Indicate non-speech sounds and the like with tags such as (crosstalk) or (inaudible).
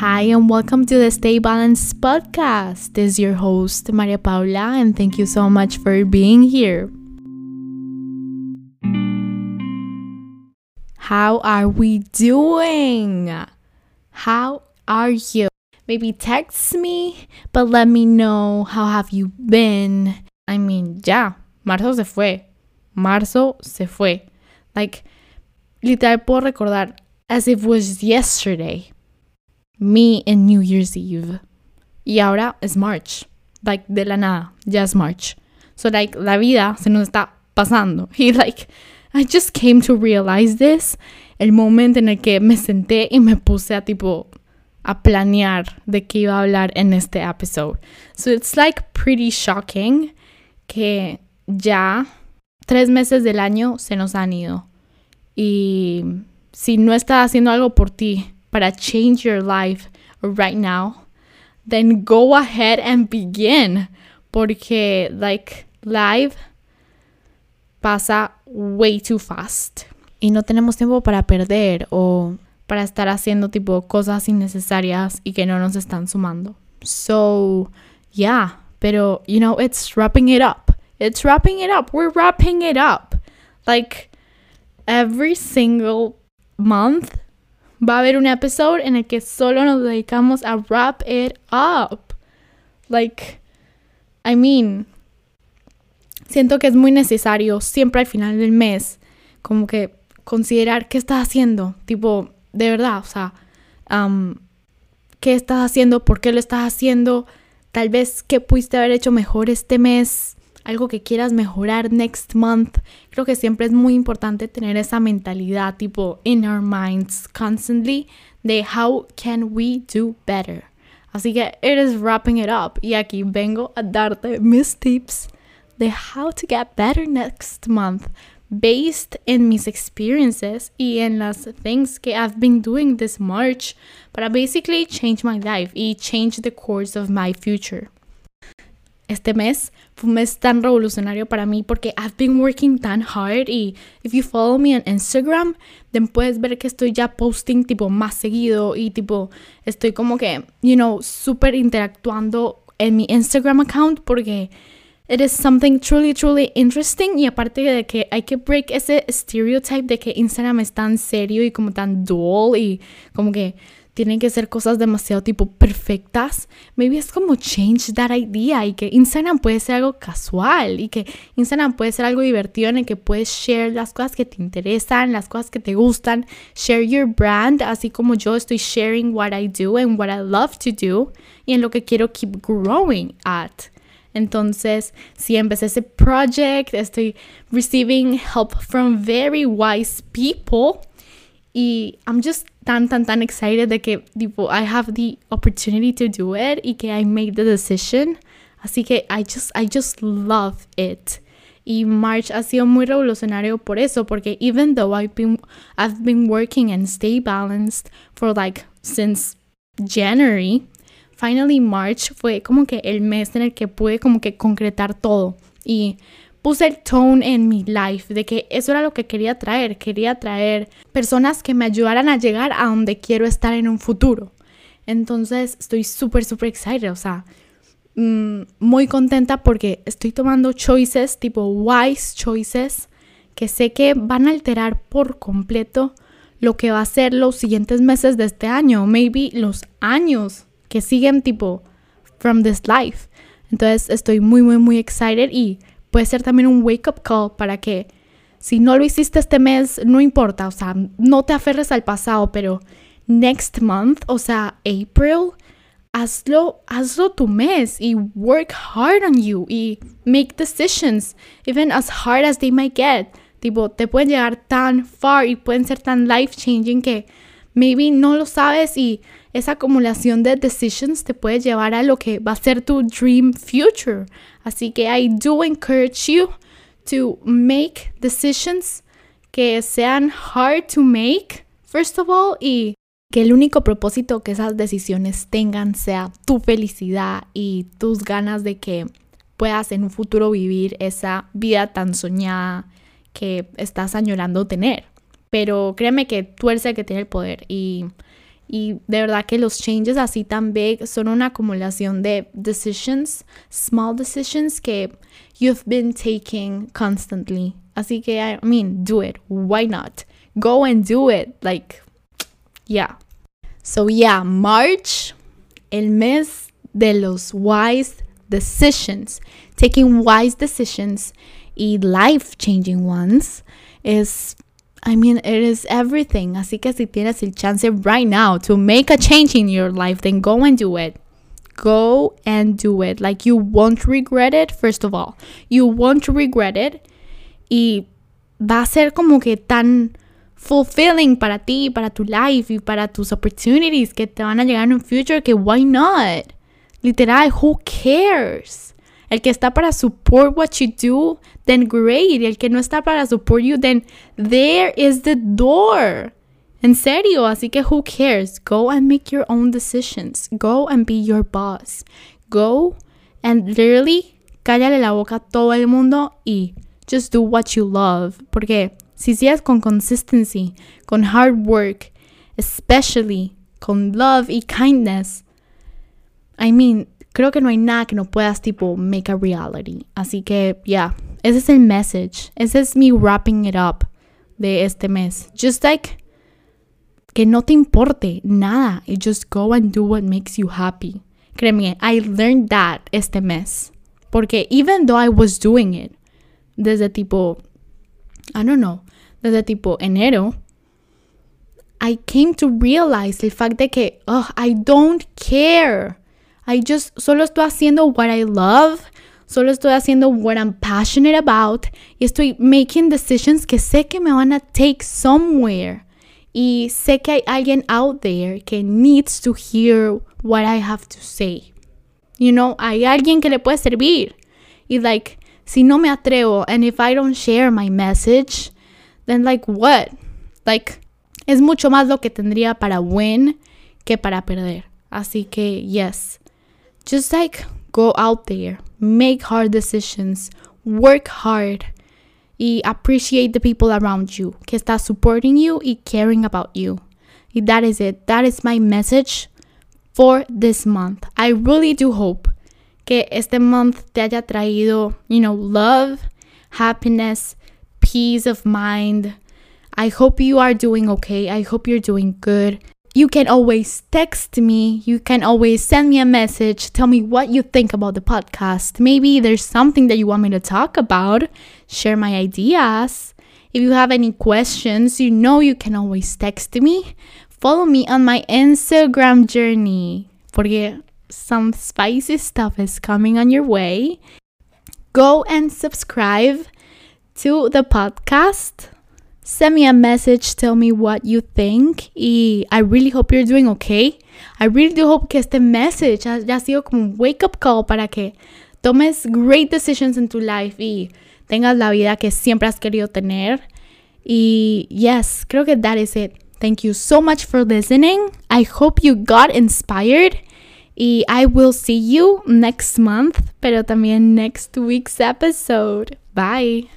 Hi, and welcome to the Stay Balanced podcast. This is your host, Maria Paula, and thank you so much for being here. How are we doing? How are you? Maybe text me, but let me know how have you been. I mean, ya, marzo se fue. Marzo se fue. Like, literal puedo recordar as if it was yesterday. Me in New Year's Eve. Y ahora es March. Like, de la nada, ya es March. So, like, la vida se nos está pasando. (laughs) Y, like, I just came to realize this el momento en el que me senté y me puse a, tipo, a planear de qué iba a hablar en este episode. So, it's, like, pretty shocking que ya tres meses del año se nos han ido. Y si no estás haciendo algo por ti para change your life right now, then go ahead and begin. Porque, like, life pasa way too fast. Y no tenemos tiempo para perder o para estar haciendo tipo cosas innecesarias y que no nos están sumando. So, yeah, pero, you know, it's wrapping it up. It's wrapping it up. We're wrapping it up. Like, every single month va a haber un episode en el que solo nos dedicamos a wrap it up. Like, I mean, siento que es muy necesario siempre al final del mes, como que considerar qué estás haciendo, tipo, de verdad, o sea, um, qué estás haciendo, por qué lo estás haciendo, tal vez qué pudiste haber hecho mejor este mes, algo que quieras mejorar next month. Creo que siempre es muy importante tener esa mentalidad tipo in our minds constantly de how can we do better. Así que it is wrapping it up y aquí vengo a darte mis tips de how to get better next month based in mis experiences y en las things que I've been doing this March para basically change my life y change the course of my future. Este mes fue un mes tan revolucionario para mí porque I've been working tan hard y if you follow me on Instagram, then puedes ver que estoy ya posting tipo más seguido y tipo estoy como que, you know, súper interactuando en mi Instagram account porque it is something truly, truly interesting y aparte de que hay que break ese stereotype de que Instagram es tan serio y como tan dull y como que tienen que ser cosas demasiado tipo perfectas, maybe es como change that idea y que Instagram puede ser algo casual y que Instagram puede ser algo divertido en el que puedes share las cosas que te interesan, las cosas que te gustan, share your brand, así como yo estoy sharing what I do and what I love to do y en lo que quiero keep growing at. Entonces, si empecé ese project, estoy receiving help from very wise people y I'm just tan, tan, tan excited de que, tipo, I have the opportunity to do it y que I made the decision. Así que I just, I just love it. Y March ha sido muy revolucionario por eso, porque even though I've been, I've been working and stay balanced for like since January, finally March fue como que el mes en el que pude como que concretar todo. Y puse el tone en mi life de que eso era lo que quería traer. Quería traer personas que me ayudaran a llegar a donde quiero estar en un futuro. Entonces estoy súper, súper excited. O sea, mmm, muy contenta porque estoy tomando choices, tipo wise choices, que sé que van a alterar por completo lo que va a ser los siguientes meses de este año. Maybe los años que siguen, tipo, from this life. Entonces estoy muy, muy, muy excited y puede ser también un wake up call para que si no lo hiciste este mes, no importa, o sea, no te aferres al pasado, pero next month, o sea, April, hazlo, hazlo tu mes y work hard on you y make decisions, even as hard as they might get. Tipo, te pueden llegar tan far y pueden ser tan life changing que maybe no lo sabes y esa acumulación de decisions te puede llevar a lo que va a ser tu dream future. Así que I do encourage you to make decisions que sean hard to make, first of all, y que el único propósito que esas decisiones tengan sea tu felicidad y tus ganas de que puedas en un futuro vivir esa vida tan soñada que estás añorando tener. Pero créeme que tú eres el que tiene el poder y Y de verdad que los changes así tan big son una acumulación de decisions, small decisions que you've been taking constantly. Así que, I mean, do it. Why not? Go and do it. Like, yeah. So, yeah, March, el mes de los wise decisions. Taking wise decisions y life changing ones is I mean, it is everything. Así que si tienes el chance right now to make a change in your life, then go and do it. Go and do it. Like you won't regret it, first of all. You won't regret it. Y va a ser como que tan fulfilling para ti, para tu life y para tus opportunities que te van a llegar en un future que why not? Literal, who cares? El que está para support what you do, then great. El que no está para support you, then there is the door. En serio, así que who cares? Go and make your own decisions. Go and be your boss. Go and literally cállale la boca a todo el mundo y just do what you love. Porque si sigues con consistency, con hard work, especially con love y kindness, I mean, creo que no hay nada que no puedas tipo make a reality. Así que, yeah, ese es el message. Ese es mi wrapping it up de este mes. Just like que no te importe nada y just go and do what makes you happy. Créeme, I learned that este mes. Porque even though I was doing it desde tipo, I don't know, desde tipo enero, I came to realize el fact de que, oh, I don't care. I just solo estoy haciendo what I love, solo estoy haciendo what I'm passionate about y estoy making decisions que sé que me van a take somewhere. Y sé que hay alguien out there que needs to hear what I have to say. You know, hay alguien que le puede servir. Y like, si no me atrevo and if I don't share my message, then like what? Like, es mucho más lo que tendría para win que para perder. Así que, yes. Just like go out there, make hard decisions, work hard, y appreciate the people around you que está supporting you y caring about you. That is it. That is my message for this month. I really do hope que este month te haya traído, you know, love, happiness, peace of mind. I hope you are doing okay. I hope you're doing good you can always text me. You can always send me a message. Tell me what you think about the podcast. Maybe there's something that you want me to talk about. Share my ideas. If you have any questions, you know you can always text me. Follow me on my Instagram journey. Porque some spicy stuff is coming on your way. Go and subscribe to the podcast send me a message, tell me what you think. Y I really hope you're doing okay. I really do hope que este message haya sido como un wake up call para que tomes great decisions in tu life y tengas la vida que siempre has querido tener. Y yes, creo que that is it. Thank you so much for listening. I hope you got inspired. Y I will see you next month, pero también next week's episode. Bye.